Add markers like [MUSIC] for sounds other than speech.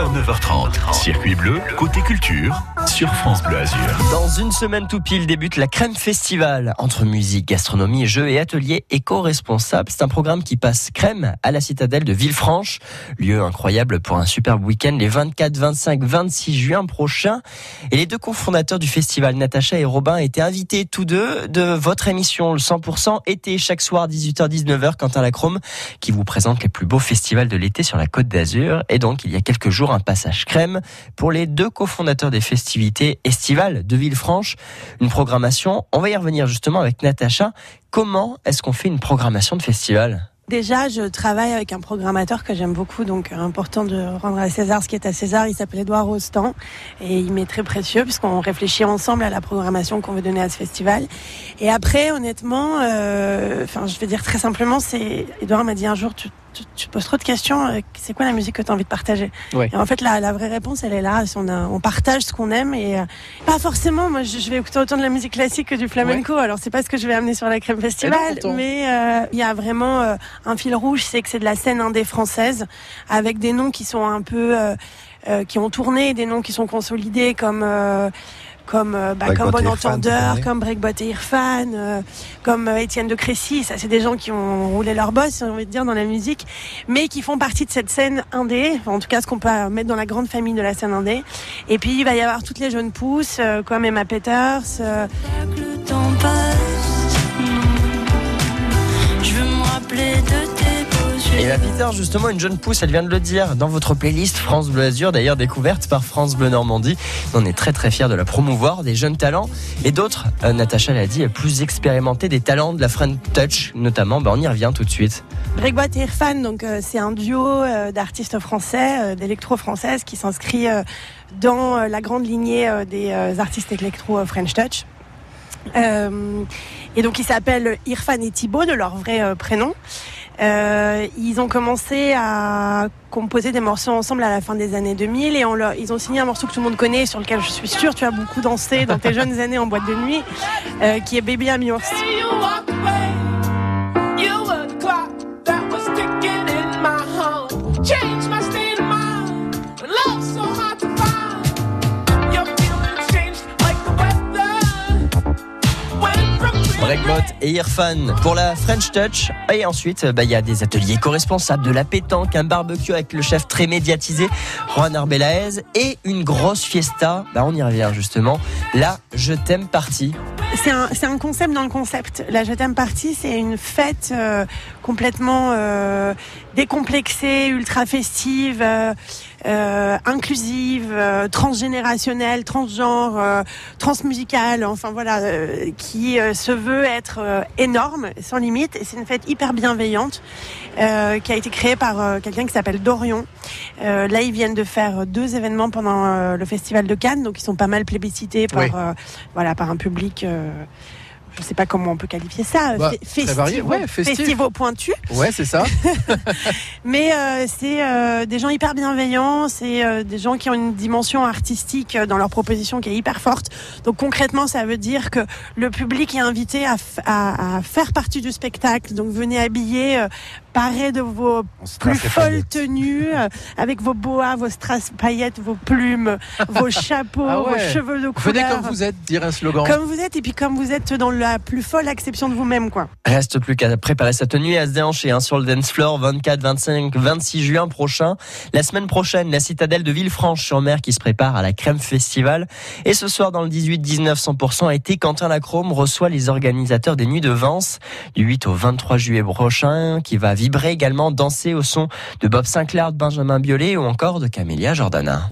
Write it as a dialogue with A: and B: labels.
A: 9h, 9h30. Circuit bleu, côté culture, sur France Bleu Azur.
B: Dans une semaine tout pile débute la Crème Festival. Entre musique, gastronomie, jeux et ateliers éco-responsables. C'est un programme qui passe crème à la citadelle de Villefranche. Lieu incroyable pour un superbe week-end les 24, 25, 26 juin prochains. Et les deux cofondateurs du festival, Natacha et Robin, étaient invités tous deux de votre émission, le 100% été, chaque soir 18h-19h, Quentin Lacrome, qui vous présente les plus beaux festivals de l'été sur la côte d'Azur. Et donc, il y a quelques jours, un passage crème pour les deux cofondateurs des festivités estivales de Villefranche. Une programmation, on va y revenir justement avec Natacha. Comment est-ce qu'on fait une programmation de festival?
C: Déjà, je travaille avec un programmateur que j'aime beaucoup, donc important de rendre à César ce qui est à César. Il s'appelle Edouard Rostand et il m'est très précieux puisqu'on réfléchit ensemble à la programmation qu'on veut donner à ce festival. Et après, honnêtement, euh, enfin, je vais dire très simplement, c'est Edouard m'a dit un jour, tu, tu, tu poses trop de questions. euh, C'est quoi la musique que tu as envie de partager
D: Ouais.
C: Et en fait, la, la vraie réponse, elle est là. On, a, on partage ce qu'on aime et euh, pas forcément. Moi, je, je vais écouter autant de la musique classique que du flamenco. Alors, c'est pas ce que je vais amener sur la crème festival,
D: pourtant.
C: mais euh, il y a vraiment euh, un fil rouge, c'est que c'est de la scène indé française avec des noms qui sont un peu euh, euh, qui ont tourné, des noms qui sont consolidés comme euh, comme euh, bah, comme Bon Entendeur, comme Breakbot et Irfan, euh, comme euh, Étienne de Crécy. Ça, c'est des gens qui ont roulé leur boss, j'ai envie de dire, dans la musique, mais qui font partie de cette scène indé. Enfin, en tout cas, ce qu'on peut mettre dans la grande famille de la scène indé. Et puis, il va y avoir toutes les jeunes pousses, euh, comme Emma Peters. euh,
B: Et la Peter, justement, une jeune pousse, elle vient de le dire dans votre playlist France Bleu Azur, d'ailleurs découverte par France Bleu Normandie. On est très très fiers de la promouvoir, des jeunes talents et d'autres, euh, Natacha l'a dit, plus expérimentés, des talents de la French Touch notamment. Ben, on y revient tout de suite.
C: Breakbot et Irfan, donc euh, c'est un duo euh, d'artistes français, euh, d'électro françaises, qui s'inscrit dans la grande lignée des artistes électro French Touch. Et donc ils s'appellent Irfan et Thibaut de leur vrai euh, prénom. Euh, ils ont commencé à composer des morceaux ensemble à la fin des années 2000 et on leur- ils ont signé un morceau que tout le monde connaît, sur lequel je suis sûre tu as beaucoup dansé dans tes [LAUGHS] jeunes années en boîte de nuit, euh, qui est Baby I'm Yours.
B: Breakbot et Irfan pour la French Touch. Et ensuite, bah, il y a des ateliers co-responsables, de la pétanque, un barbecue avec le chef très médiatisé, Juan Arbelaez, et une grosse fiesta. Bah, on y revient justement. Là, je t'aime partie.
C: C'est un, un concept dans le concept. La Je t'aime partie, c'est une fête euh, complètement euh, décomplexée, ultra festive, euh, euh, inclusive, euh, transgénérationnelle, transgenre, euh, transmusicale, enfin voilà, euh, qui euh, se veut être euh, énorme, sans limite. Et c'est une fête hyper bienveillante euh, qui a été créée par euh, quelqu'un qui s'appelle Dorion. Euh, là, ils viennent de faire deux événements pendant euh, le festival de Cannes, donc ils sont pas mal plébiscités par
D: Oui.
C: euh, voilà par un public. Euh, je sais pas comment on peut qualifier ça.
D: Bah,
C: fe-
D: très varié, ouais, festif. Ouais, c'est ça. [LAUGHS]
C: Mais euh, c'est euh, des gens hyper bienveillants, c'est euh, des gens qui ont une dimension artistique euh, dans leur proposition qui est hyper forte. Donc concrètement, ça veut dire que le public est invité à, à faire partie du spectacle. Donc venez habiller, parés de vos plus folles tenues, euh, avec vos boas, vos strass paillettes, vos plumes, [LAUGHS] vos chapeaux,
D: Ah ouais.
C: vos cheveux de
D: Venez
C: couleur.
D: comme vous êtes, dire un slogan.
C: Comme vous êtes, et puis comme vous êtes dans la plus folle acception de vous-même, quoi.
B: Reste plus qu'à préparer sa tenue et à se déhancher hein, sur le dance floor 24, 25, 26 juin prochain. La semaine prochaine, la citadelle de Villefranche-sur-Mer qui se prépare à la Crème Festival. Et ce soir, dans le 18-19 100% été, Quentin Lacrome reçoit les organisateurs des Nuits de Vence du 8 au 23 juillet prochain, qui va vibrer également, danser au son de Bob Sinclair, de Benjamin Biolay ou encore de Camélia Jordana.